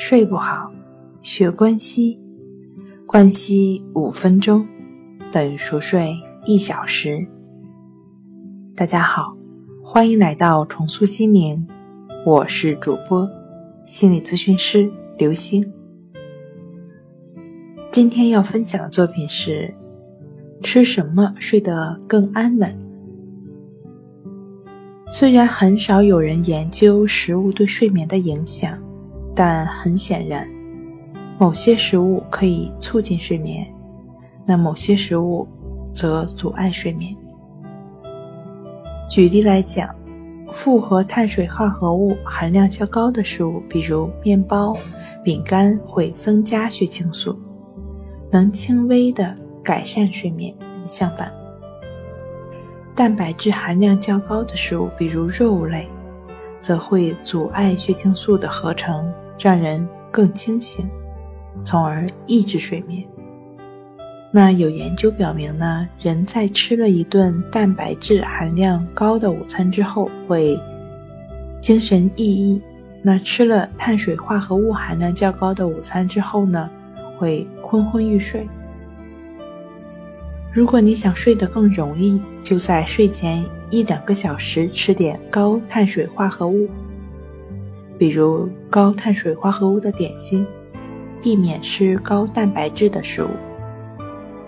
睡不好，学关息，关息五分钟等于熟睡一小时。大家好，欢迎来到重塑心灵，我是主播心理咨询师刘星。今天要分享的作品是：吃什么睡得更安稳？虽然很少有人研究食物对睡眠的影响，但很显然，某些食物可以促进睡眠，那某些食物则阻碍睡眠。举例来讲，复合碳水化合物含量较高的食物，比如面包、饼干，会增加血清素，能轻微的改善睡眠。相反，蛋白质含量较高的食物，比如肉类，则会阻碍血清素的合成，让人更清醒，从而抑制睡眠。那有研究表明呢，人在吃了一顿蛋白质含量高的午餐之后，会精神奕奕；那吃了碳水化合物含量较高的午餐之后呢，会昏昏欲睡。如果你想睡得更容易，就在睡前一两个小时吃点高碳水化合物，比如高碳水化合物的点心，避免吃高蛋白质的食物。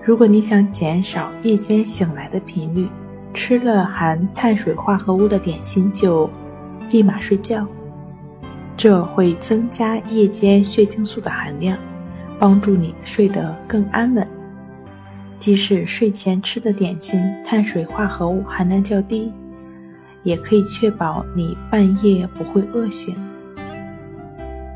如果你想减少夜间醒来的频率，吃了含碳水化合物的点心就立马睡觉，这会增加夜间血清素的含量，帮助你睡得更安稳。即使睡前吃的点心碳水化合物含量较低，也可以确保你半夜不会饿醒。